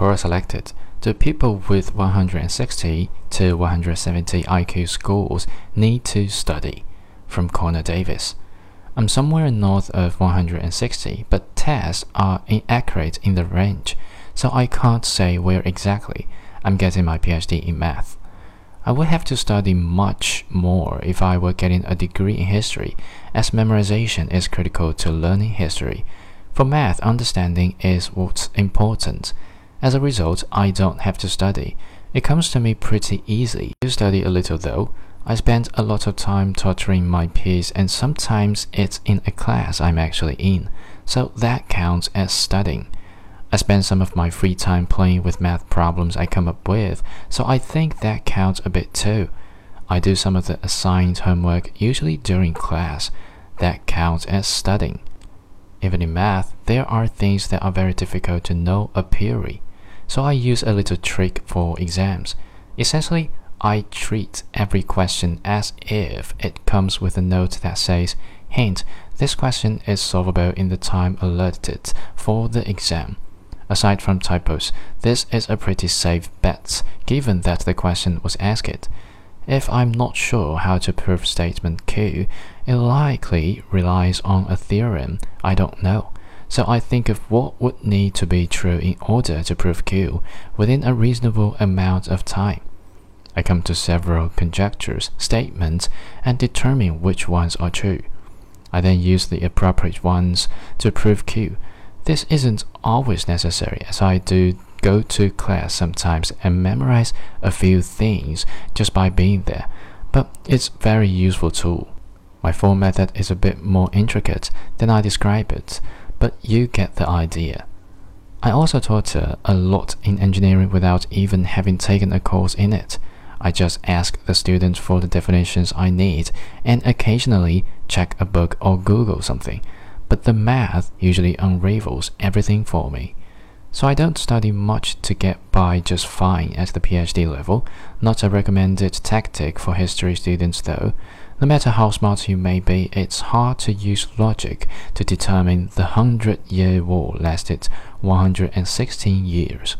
Quora selected, the people with 160 to 170 IQ scores need to study? From Connor Davis. I'm somewhere north of 160, but tests are inaccurate in the range, so I can't say where exactly I'm getting my PhD in math. I would have to study much more if I were getting a degree in history, as memorization is critical to learning history. For math, understanding is what's important. As a result, I don't have to study. It comes to me pretty easy. to study a little though. I spend a lot of time torturing my peers, and sometimes it's in a class I'm actually in, so that counts as studying. I spend some of my free time playing with math problems I come up with, so I think that counts a bit too. I do some of the assigned homework usually during class. That counts as studying. Even in math, there are things that are very difficult to know a priori, so I use a little trick for exams. Essentially, I treat every question as if it comes with a note that says, Hint, this question is solvable in the time allotted for the exam. Aside from typos, this is a pretty safe bet given that the question was asked. If I'm not sure how to prove statement Q, it likely relies on a theorem I don't know. So I think of what would need to be true in order to prove Q within a reasonable amount of time. I come to several conjectures, statements, and determine which ones are true. I then use the appropriate ones to prove Q this isn't always necessary as I do go to class sometimes and memorize a few things just by being there, but it's very useful tool. My full method is a bit more intricate than I describe it, but you get the idea. I also taught her a lot in engineering without even having taken a course in it. I just ask the students for the definitions I need and occasionally check a book or Google something but the math usually unravels everything for me. So I don't study much to get by just fine at the PhD level, not a recommended tactic for history students though. No matter how smart you may be, it's hard to use logic to determine the Hundred Year War lasted 116 years.